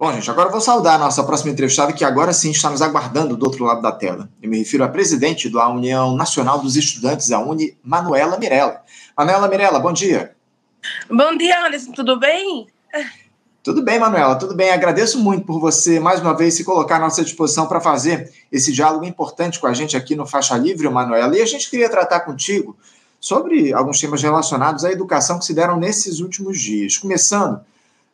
Bom, gente, agora eu vou saudar a nossa próxima entrevistada, que agora sim está nos aguardando do outro lado da tela. Eu me refiro à presidente da União Nacional dos Estudantes, a Uni, Manuela Mirella. Manuela Mirella, bom dia. Bom dia, Anderson, tudo bem? Tudo bem, Manuela, tudo bem. Agradeço muito por você, mais uma vez, se colocar à nossa disposição para fazer esse diálogo importante com a gente aqui no Faixa Livre, Manuela. E a gente queria tratar contigo sobre alguns temas relacionados à educação que se deram nesses últimos dias. Começando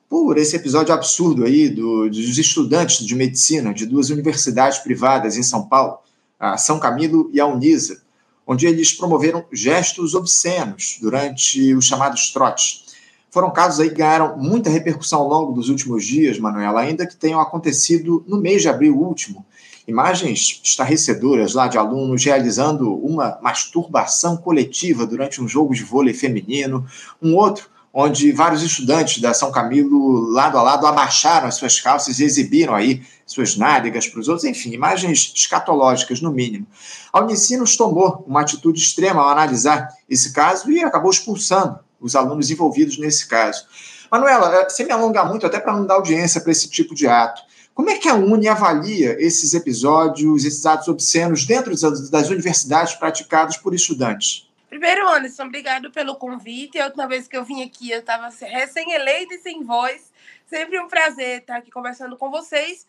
por esse episódio absurdo aí do, dos estudantes de medicina de duas universidades privadas em São Paulo, a São Camilo e a Unisa, onde eles promoveram gestos obscenos durante os chamados trotes. Foram casos aí que ganharam muita repercussão ao longo dos últimos dias, Manuela, ainda que tenham acontecido no mês de abril último. Imagens estarrecedoras lá de alunos realizando uma masturbação coletiva durante um jogo de vôlei feminino, um outro onde vários estudantes da São Camilo, lado a lado, abaixaram as suas calças e exibiram aí suas nádegas para os outros, enfim, imagens escatológicas, no mínimo. A Unicinos tomou uma atitude extrema ao analisar esse caso e acabou expulsando os alunos envolvidos nesse caso. Manuela, eh, sem me alongar muito, até para não dar audiência para esse tipo de ato, como é que a Uni avalia esses episódios, esses atos obscenos dentro das universidades praticados por estudantes? Primeiro, Anderson, obrigado pelo convite. A última vez que eu vim aqui, eu estava recém-eleita e sem voz. Sempre um prazer estar aqui conversando com vocês.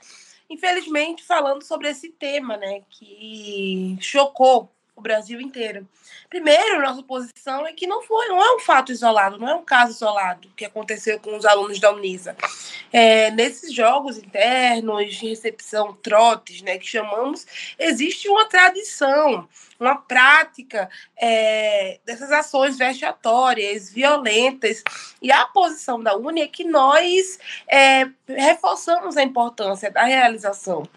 Infelizmente, falando sobre esse tema, né, que chocou o Brasil inteiro. Primeiro, nossa posição é que não foi, não é um fato isolado, não é um caso isolado que aconteceu com os alunos da Unisa. É, nesses jogos internos de recepção, trotes, né, que chamamos, existe uma tradição, uma prática é, dessas ações vexatórias, violentas. E a posição da Uni é que nós é, reforçamos a importância da realização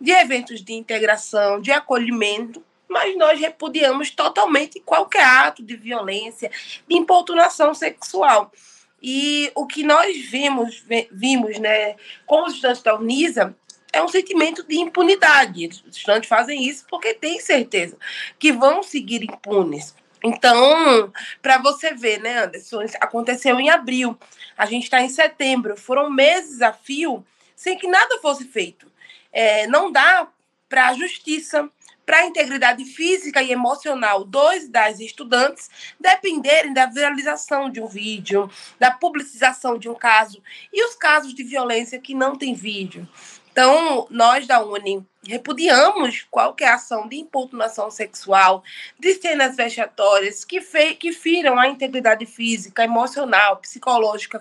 de eventos de integração, de acolhimento mas nós repudiamos totalmente qualquer ato de violência, de importunação sexual. E o que nós vimos, vimos né, com os estudantes da Unisa é um sentimento de impunidade. Os estudantes fazem isso porque têm certeza que vão seguir impunes. Então, para você ver, né, Anderson, aconteceu em abril, a gente está em setembro, foram meses a fio sem que nada fosse feito. É, não dá para a justiça, para a integridade física e emocional dos das estudantes dependerem da viralização de um vídeo, da publicização de um caso e os casos de violência que não tem vídeo. Então, nós da Uni repudiamos qualquer ação de importunação sexual, de cenas vexatórias que, fe que firam a integridade física, emocional, psicológica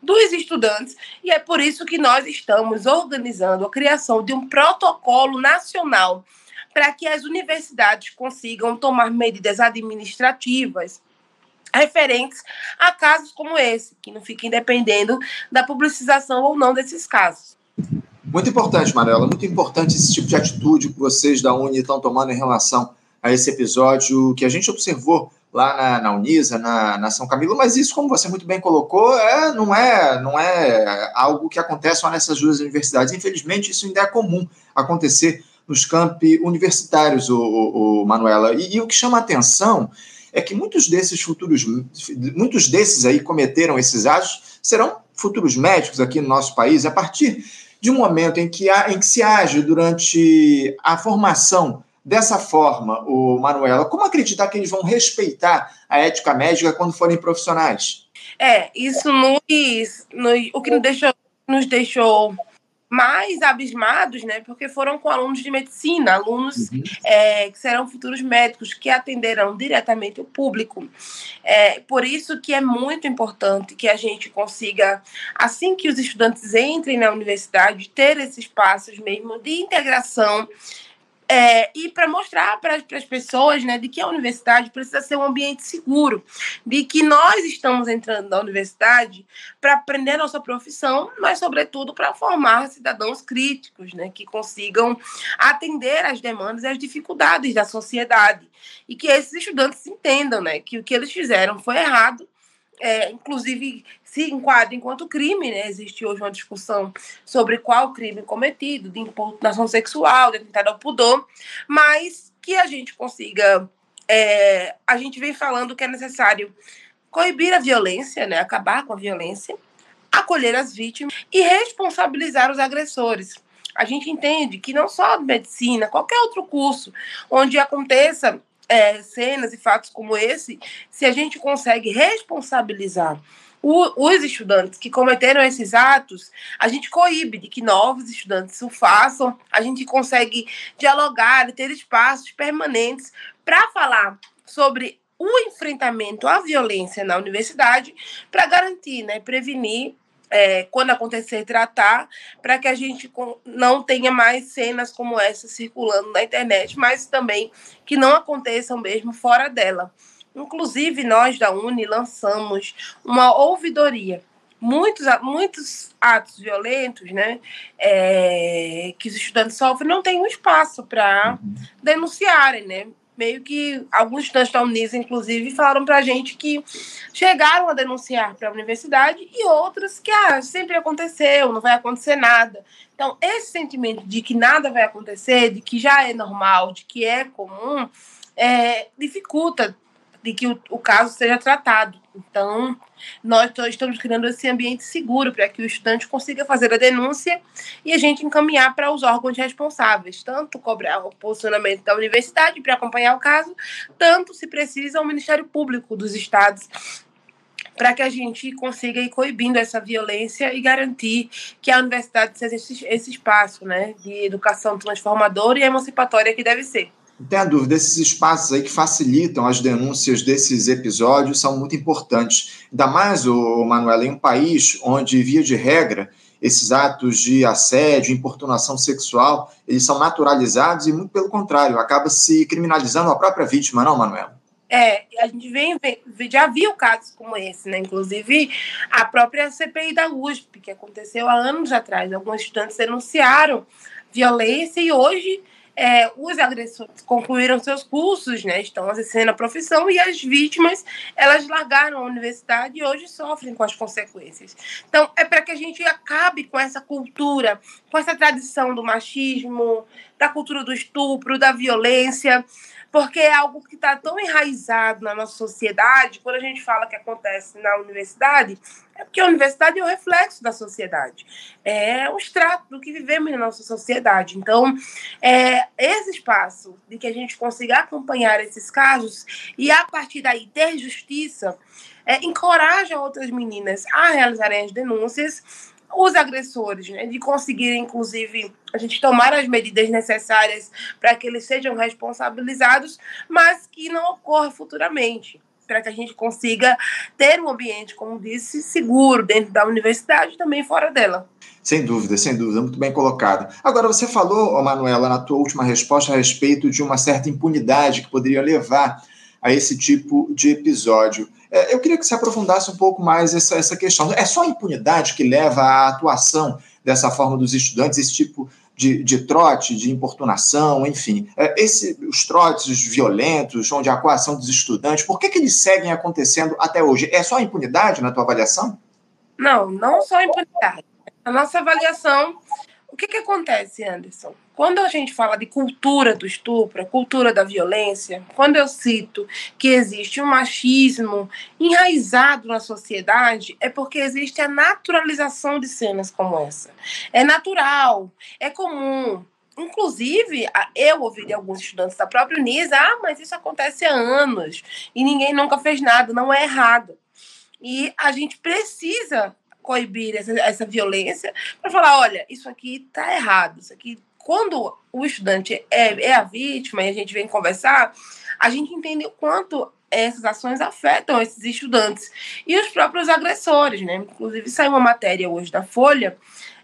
dos estudantes, e é por isso que nós estamos organizando a criação de um protocolo nacional para que as universidades consigam tomar medidas administrativas referentes a casos como esse, que não fiquem dependendo da publicização ou não desses casos. Muito importante, Manuela, muito importante esse tipo de atitude que vocês da Uni estão tomando em relação a esse episódio que a gente observou lá na, na Unisa, na, na, São Camilo, mas isso, como você muito bem colocou, é, não, é, não é algo que acontece só nessas duas universidades. Infelizmente, isso ainda é comum acontecer nos campi universitários, o, o, o Manuela. E, e, o que chama a atenção é que muitos desses futuros, muitos desses aí cometeram esses atos, serão futuros médicos aqui no nosso país, a partir de um momento em que, há, em que se age durante a formação dessa forma, o Manuela, como acreditar que eles vão respeitar a ética médica quando forem profissionais? É, isso nos, nos o que nos deixou, nos deixou mais abismados, né? Porque foram com alunos de medicina, alunos uhum. é, que serão futuros médicos, que atenderão diretamente o público. É, por isso que é muito importante que a gente consiga, assim que os estudantes entrem na universidade, ter esses espaços mesmo de integração é, e para mostrar para as pessoas né, de que a universidade precisa ser um ambiente seguro, de que nós estamos entrando na universidade para aprender nossa profissão, mas, sobretudo, para formar cidadãos críticos, né, que consigam atender às demandas e às dificuldades da sociedade. E que esses estudantes entendam né, que o que eles fizeram foi errado é, inclusive se enquadra enquanto crime, né? Existe hoje uma discussão sobre qual crime cometido, de importunação sexual, de atentado ao pudor, mas que a gente consiga. É, a gente vem falando que é necessário coibir a violência, né? Acabar com a violência, acolher as vítimas e responsabilizar os agressores. A gente entende que não só medicina, qualquer outro curso onde aconteça é, cenas e fatos como esse, se a gente consegue responsabilizar o, os estudantes que cometeram esses atos, a gente coíbe de que novos estudantes o façam, a gente consegue dialogar e ter espaços permanentes para falar sobre o enfrentamento à violência na universidade, para garantir, né, prevenir é, quando acontecer, tratar, para que a gente não tenha mais cenas como essa circulando na internet, mas também que não aconteçam mesmo fora dela. Inclusive, nós da Uni lançamos uma ouvidoria. Muitos, muitos atos violentos né, é, que os estudantes sofrem não têm um espaço para uhum. denunciarem, né? meio que alguns estudantes da Unisa, inclusive, falaram para a gente que chegaram a denunciar para a universidade e outros que ah, sempre aconteceu, não vai acontecer nada. Então, esse sentimento de que nada vai acontecer, de que já é normal, de que é comum, é, dificulta de que o, o caso seja tratado. Então, nós estamos criando esse ambiente seguro para que o estudante consiga fazer a denúncia e a gente encaminhar para os órgãos responsáveis, tanto cobrar o posicionamento da universidade para acompanhar o caso, tanto, se precisa, ao Ministério Público dos Estados para que a gente consiga ir coibindo essa violência e garantir que a universidade seja esse, esse espaço né, de educação transformadora e emancipatória que deve ser. Não tenha dúvida, esses espaços aí que facilitam as denúncias desses episódios são muito importantes. Ainda mais, o Manuela, em um país onde, via de regra, esses atos de assédio, importunação sexual, eles são naturalizados e, muito pelo contrário, acaba se criminalizando a própria vítima, não, Manuela? É, a gente vem, já viu casos como esse, né? Inclusive a própria CPI da USP, que aconteceu há anos atrás. Alguns estudantes denunciaram violência e hoje é, os agressores concluíram seus cursos, né, estão exercendo a profissão e as vítimas elas largaram a universidade e hoje sofrem com as consequências. Então é para que a gente acabe com essa cultura, com essa tradição do machismo, da cultura do estupro, da violência porque é algo que está tão enraizado na nossa sociedade. Quando a gente fala que acontece na universidade, é porque a universidade é o reflexo da sociedade, é o extrato do que vivemos na nossa sociedade. Então, é esse espaço de que a gente consiga acompanhar esses casos e, a partir daí, ter justiça, é, encoraja outras meninas a realizarem as denúncias os agressores, né, de conseguir, inclusive, a gente tomar as medidas necessárias para que eles sejam responsabilizados, mas que não ocorra futuramente, para que a gente consiga ter um ambiente, como disse, seguro dentro da universidade e também fora dela. Sem dúvida, sem dúvida, muito bem colocado. Agora, você falou, Manuela, na tua última resposta a respeito de uma certa impunidade que poderia levar a esse tipo de episódio. É, eu queria que você aprofundasse um pouco mais essa, essa questão. É só a impunidade que leva à atuação dessa forma dos estudantes, esse tipo de, de trote, de importunação, enfim. É, esse, os trotes violentos, onde a coação dos estudantes, por que, que eles seguem acontecendo até hoje? É só a impunidade na tua avaliação? Não, não só a impunidade. A nossa avaliação que, que acontece, Anderson? Quando a gente fala de cultura do estupro, cultura da violência, quando eu cito que existe um machismo enraizado na sociedade, é porque existe a naturalização de cenas como essa. É natural, é comum. Inclusive, eu ouvi de alguns estudantes da própria Unisa, ah, mas isso acontece há anos e ninguém nunca fez nada, não é errado. E a gente precisa coibir essa, essa violência, para falar, olha, isso aqui está errado, isso aqui quando o estudante é, é, a vítima e a gente vem conversar, a gente entende o quanto essas ações afetam esses estudantes e os próprios agressores, né? Inclusive, saiu uma matéria hoje da Folha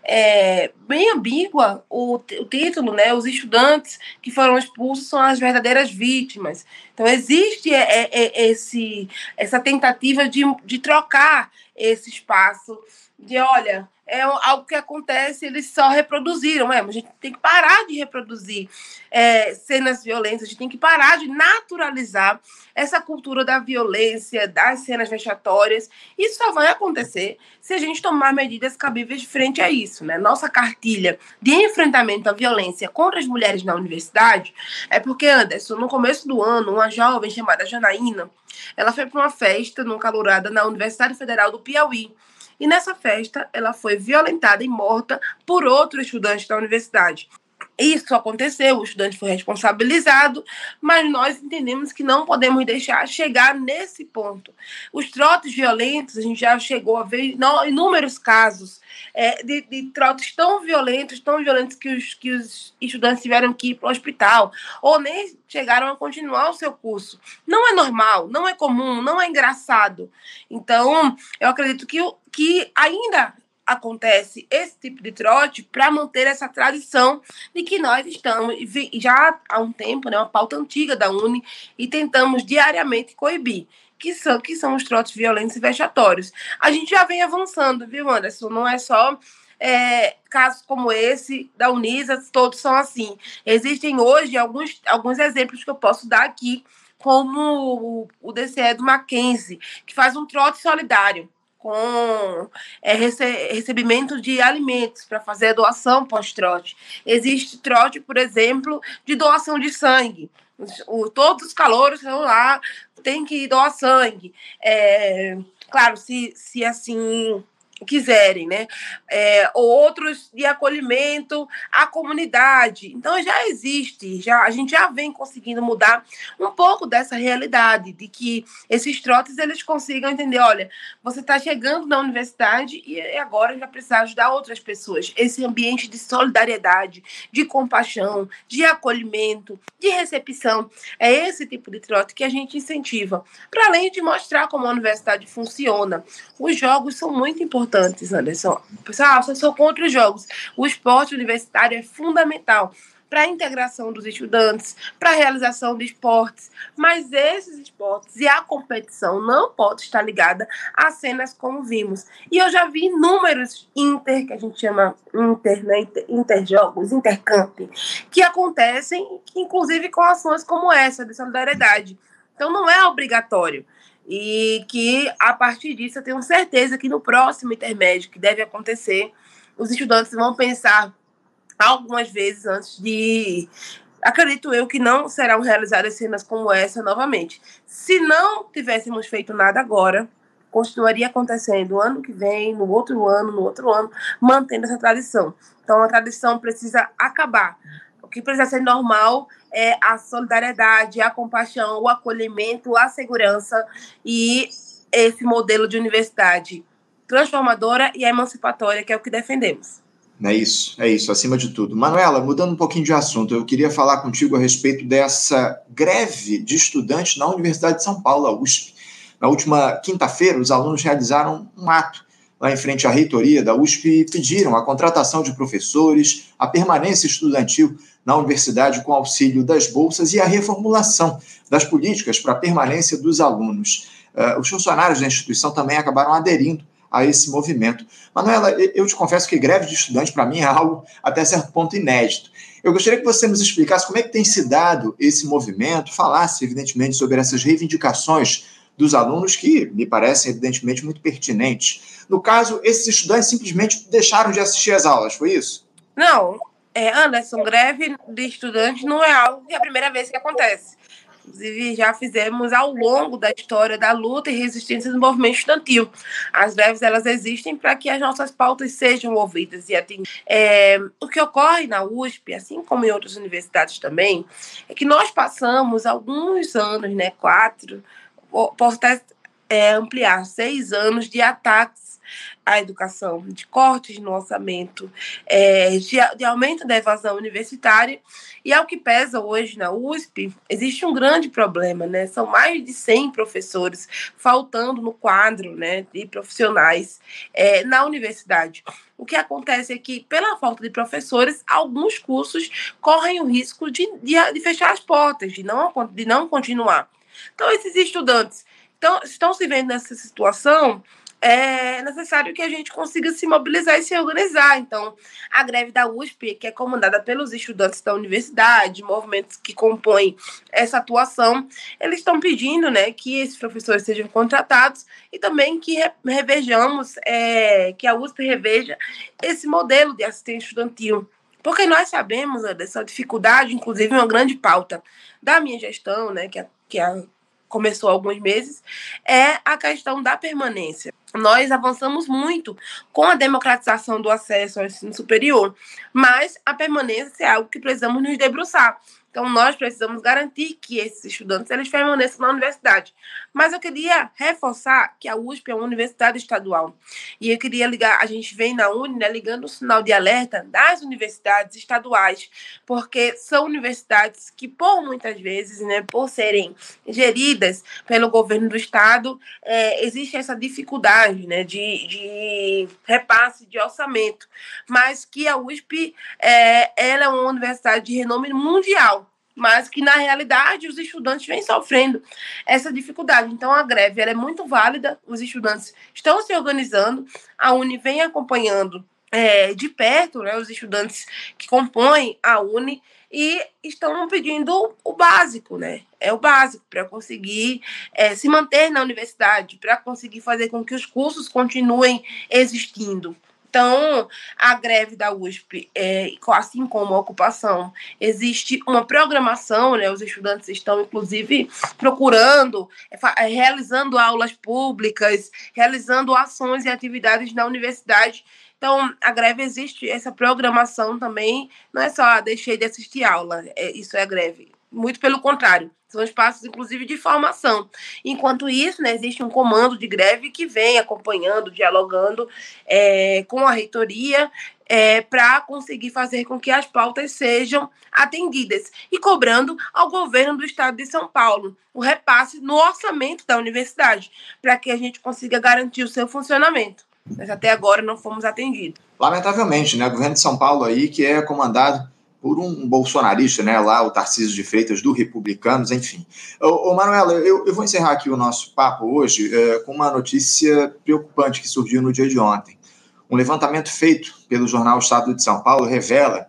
é, bem ambígua o, o, título, né? Os estudantes que foram expulsos são as verdadeiras vítimas. Então existe é, é, é esse, essa tentativa de, de trocar esse espaço de olha, é algo que acontece, eles só reproduziram. É, mas a gente tem que parar de reproduzir é, cenas violentas, a gente tem que parar de naturalizar essa cultura da violência, das cenas vexatórias. Isso só vai acontecer se a gente tomar medidas cabíveis frente a isso. Né? Nossa cartilha de enfrentamento à violência contra as mulheres na universidade é porque, Anderson, no começo do ano, uma jovem chamada Janaína, ela foi para uma festa numa calorada na Universidade Federal do Piauí E nessa festa, ela foi violentada e morta por outro estudante da universidade. Isso aconteceu, o estudante foi responsabilizado, mas nós entendemos que não podemos deixar chegar nesse ponto. Os trotes violentos, a gente já chegou a ver inúmeros casos é, de, de trotes tão violentos, tão violentos que os, que os estudantes tiveram que ir para o hospital, ou nem chegaram a continuar o seu curso. Não é normal, não é comum, não é engraçado. Então, eu acredito que, que ainda acontece esse tipo de trote para manter essa tradição de que nós estamos já há um tempo, né, uma pauta antiga da Uni, e tentamos diariamente coibir. Que são, que são os trotes violentos e vexatórios. A gente já vem avançando, viu, Anderson? Não é só é, casos como esse da Unisa, todos são assim. Existem hoje alguns, alguns exemplos que eu posso dar aqui, como o DCE do Mackenzie, que faz um trote solidário com é, rece recebimento de alimentos para fazer a doação pós-trote. Existe trote, por exemplo, de doação de sangue. O, todos os calouros estão lá, tem que doar sangue. É, claro, se, se assim quiserem, né? É, outros de acolhimento à comunidade. Então já existe, já a gente já vem conseguindo mudar um pouco dessa realidade de que esses trotes eles consigam entender, olha, você está chegando na universidade e agora já precisa ajudar outras pessoas. Esse ambiente de solidariedade, de compaixão, de acolhimento, de recepção, é esse tipo de trote que a gente incentiva, para além de mostrar como a universidade funciona. Os jogos são muito importantes importantes, Anderson. Pessoal, eu sou contra os jogos. O esporte universitário é fundamental para a integração dos estudantes, para a realização de esportes, mas esses esportes e a competição não pode estar ligada a cenas como vimos. E eu já vi inúmeros inter, que a gente chama inter, né, interjogos, intercamp, que acontecem, inclusive com ações como essa de solidariedade. Então não é obrigatório e que a partir disso eu tenho certeza que no próximo intermédio que deve acontecer, os estudantes vão pensar algumas vezes antes de. Acredito eu que não serão realizadas cenas como essa novamente. Se não tivéssemos feito nada agora, continuaria acontecendo ano que vem, no outro ano, no outro ano, mantendo essa tradição. Então a tradição precisa acabar. Que precisa ser normal é a solidariedade, a compaixão, o acolhimento, a segurança e esse modelo de universidade transformadora e emancipatória, que é o que defendemos. É isso, é isso, acima de tudo. Manuela, mudando um pouquinho de assunto, eu queria falar contigo a respeito dessa greve de estudantes na Universidade de São Paulo, a USP. Na última quinta-feira, os alunos realizaram um ato lá em frente à reitoria da USP e pediram a contratação de professores, a permanência estudantil na universidade com auxílio das bolsas e a reformulação das políticas para a permanência dos alunos. Uh, os funcionários da instituição também acabaram aderindo a esse movimento. Manuela, eu te confesso que greve de estudante para mim é algo até certo ponto inédito. Eu gostaria que você nos explicasse como é que tem se dado esse movimento, falasse, evidentemente, sobre essas reivindicações dos alunos que me parecem, evidentemente, muito pertinentes. No caso, esses estudantes simplesmente deixaram de assistir às aulas, foi isso? Não, é, Anderson, greve de estudantes não é algo que é a primeira vez que acontece. Inclusive, já fizemos ao longo da história da luta e resistência do movimento estudantil. As greves elas existem para que as nossas pautas sejam ouvidas e atendidas. É, o que ocorre na USP, assim como em outras universidades também, é que nós passamos alguns anos, né, quatro, posso é, ampliar, seis anos de ataques à educação, de cortes no orçamento, é, de, de, aumento da evasão universitária. E ao que pesa hoje na USP, existe um grande problema, né? São mais de 100 professores faltando no quadro né, de profissionais é, na universidade. O que acontece é que, pela falta de professores, alguns cursos correm o risco de, de, de fechar as portas, de não, de não continuar. Então, esses estudantes então, estão se vendo nessa situação é necessário que a gente consiga se mobilizar e se organizar. Então, a greve da USP, que é comandada pelos estudantes da universidade, movimentos que compõem essa atuação, eles estão pedindo né, que esses professores sejam contratados e também que revejamos, é, que a USP reveja esse modelo de assistente estudantil. Porque nós sabemos né, dessa dificuldade, inclusive uma grande pauta da minha gestão, né, que, a, que a, começou há alguns meses, é a questão da permanência nós avançamos muito com a democratização do acesso ao ensino superior, mas a permanência é algo que precisamos nos debruçar. Então, nós precisamos garantir que esses estudantes eles permaneçam na universidade. Mas eu queria reforçar que a USP é uma universidade estadual. E eu queria ligar, a gente vem na Uni, né, ligando o sinal de alerta das universidades estaduais, porque são universidades que, por muitas vezes, né, por serem geridas pelo governo do estado, é, existe essa dificuldade né, de, de repasse de orçamento. Mas que a USP é, ela é uma universidade de renome mundial mas que na realidade os estudantes vêm sofrendo essa dificuldade. Então a greve é muito válida, os estudantes estão se organizando, a Uni vem acompanhando é, de perto né, os estudantes que compõem a Uni e estão pedindo o básico, né? É o básico para conseguir é, se manter na universidade, para conseguir fazer com que os cursos continuem existindo. Então, a greve da USP, é, assim como a ocupação, existe uma programação, né? Os estudantes estão, inclusive, procurando, é, é, realizando aulas públicas, realizando ações e atividades na universidade. Então, a greve existe, essa programação também, não é só ah, deixei de assistir aula, é, isso é greve. Muito pelo contrário, são espaços, inclusive, de formação. Enquanto isso, né, existe um comando de greve que vem acompanhando, dialogando é, com a reitoria é, para conseguir fazer com que as pautas sejam atendidas e cobrando ao governo do estado de São Paulo o repasse no orçamento da universidade, para que a gente consiga garantir o seu funcionamento. Mas até agora não fomos atendidos. Lamentavelmente, né? O governo de São Paulo aí, que é comandado por um bolsonarista, né, lá, o Tarcísio de Freitas, do Republicanos, enfim. Ô, ô Manuela, eu, eu, vou encerrar aqui o nosso papo hoje é, com uma notícia preocupante que surgiu no dia de ontem. Um levantamento feito pelo jornal Estado de São Paulo revela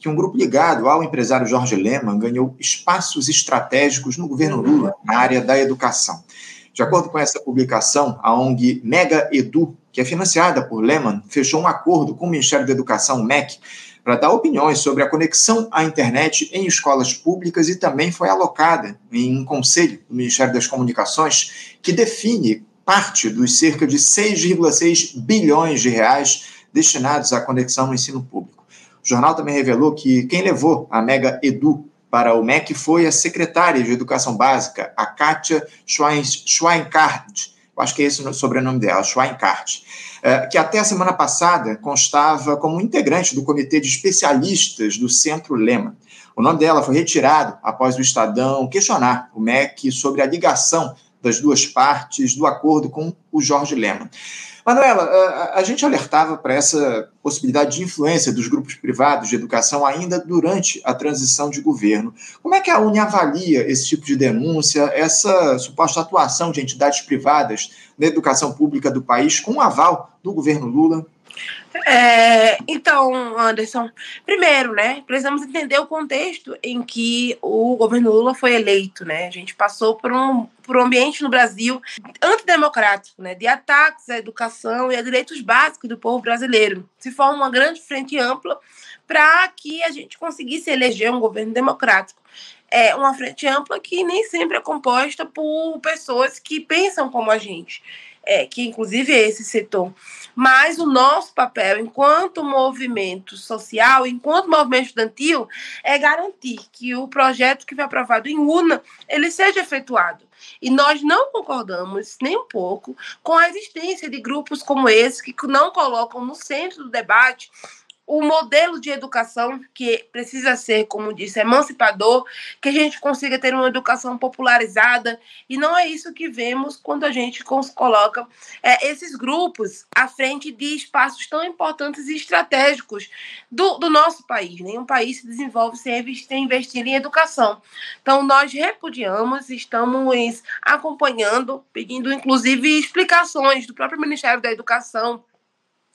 que um grupo ligado ao empresário Jorge Lehmann ganhou espaços estratégicos no governo Lula na área da educação. De acordo com essa publicação, a ONG Mega Edu, que é financiada por Lehmann, fechou um acordo com o Ministério da Educação, o MEC, para dar opiniões sobre a conexão à internet em escolas públicas e também foi alocada em um conselho do Ministério das Comunicações que define parte dos cerca de 6,6 bilhões de reais destinados à conexão no ensino público. O jornal também revelou que quem levou a Mega Edu para o MEC foi a secretária de Educação Básica, a Kátia Schweinkart. Acho que é esse o sobrenome dela, Schweinkart é, que até a semana passada constava como integrante do comitê de especialistas do Centro Lema. O nome dela foi retirado após o Estadão questionar o MEC sobre a ligação das duas partes do acordo com o Jorge Lema. Manuela, a, gente alertava para essa possibilidade de influência dos grupos privados de educação ainda durante a transição de governo. Como é que a Uni avalia esse tipo de denúncia, essa suposta atuação de entidades privadas na educação pública do país com o aval do governo Lula? É, então, Anderson, primeiro, né, precisamos entender o contexto em que o governo Lula foi eleito, né? A gente passou por um, por um ambiente no Brasil antidemocrático, né, de ataques à educação e a direitos básicos do povo brasileiro. Se forma uma grande frente ampla para que a gente conseguisse eleger um governo democrático. É uma frente ampla que nem sempre é composta por pessoas que pensam como a gente é, que inclusive é esse setor. Mas o nosso papel, enquanto movimento social, enquanto movimento estudantil, é garantir que o projeto que foi aprovado em UNA ele seja efetuado. E nós não concordamos nem um pouco com a existência de grupos como esse que não colocam no centro do debate o modelo de educação que precisa ser, como disse, emancipador, que a gente consiga ter uma educação popularizada, e não é isso que vemos quando a gente coloca é, esses grupos à frente de espaços tão importantes e estratégicos do, do nosso país. Nenhum país se desenvolve sem investir em educação. Então, nós repudiamos, estamos acompanhando, pedindo inclusive explicações do próprio Ministério da Educação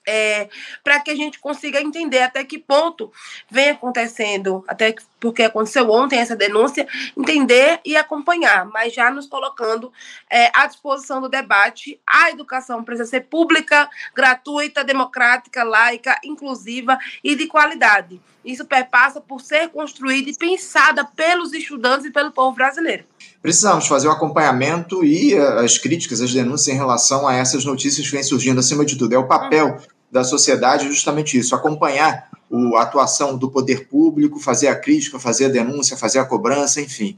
é, para que a gente consiga entender até que ponto vem acontecendo, até que porque aconteceu ontem essa denúncia, entender e acompanhar, mas já nos colocando é, à disposição do debate. A educação precisa ser pública, gratuita, democrática, laica, inclusiva e de qualidade. Isso perpassa por ser construída e pensada pelos estudantes e pelo povo brasileiro. Precisamos fazer o acompanhamento e eh, as críticas, as denúncias em relação a essas notícias que vêm surgindo acima de tudo. É o papel uhum. da sociedade justamente isso, acompanhar a atuação do poder público, fazer a crítica, fazer a denúncia, fazer a cobrança, enfim.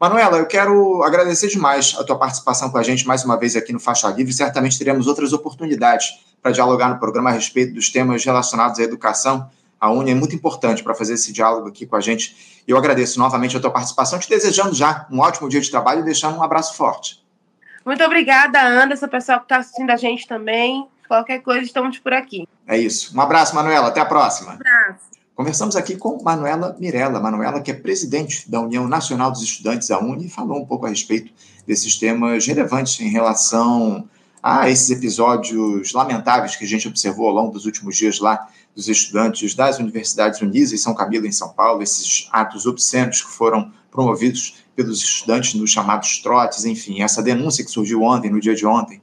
Manuela, eu quero agradecer demais a tua participação com a gente mais uma vez aqui no Faixa Livre. Certamente teremos outras oportunidades para dialogar no programa a respeito dos temas relacionados à educação. A Uni é muito importante para fazer esse diálogo aqui com a gente. Eu agradeço novamente a tua participação, te desejando já um ótimo dia de trabalho e deixando um abraço forte. Muito obrigada, Anderson, pessoal que está assistindo a gente também. Qualquer coisa, estamos por aqui. É isso. Um abraço, Manuela. Até a próxima. Um abraço. Conversamos aqui com Manuela Mirella. Manuela, que é presidente da União Nacional dos Estudantes da Uni, falou um pouco a respeito desses temas relevantes em relação a esses episódios lamentáveis que a gente observou ao longo dos últimos dias lá dos estudantes das universidades unis em São Camilo, em São Paulo, esses atos obscenos que foram promovidos pelos estudantes nos chamados trotes, enfim, essa denúncia que surgiu ontem, no dia de ontem,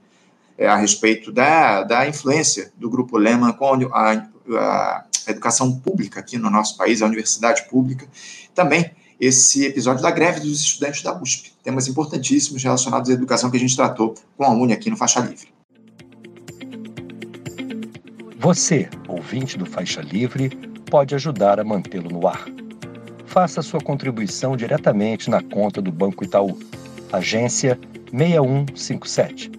a respeito da, da influência do Grupo Lehman com a, a, educação pública aqui no nosso país, a universidade pública. Também esse episódio da greve dos estudantes da USP. Temas importantíssimos relacionados à educação que a gente tratou com a UNE aqui no Faixa Livre. Você, ouvinte do Faixa Livre, pode ajudar a mantê-lo no ar. Faça sua contribuição diretamente na conta do Banco Itaú, agência 6157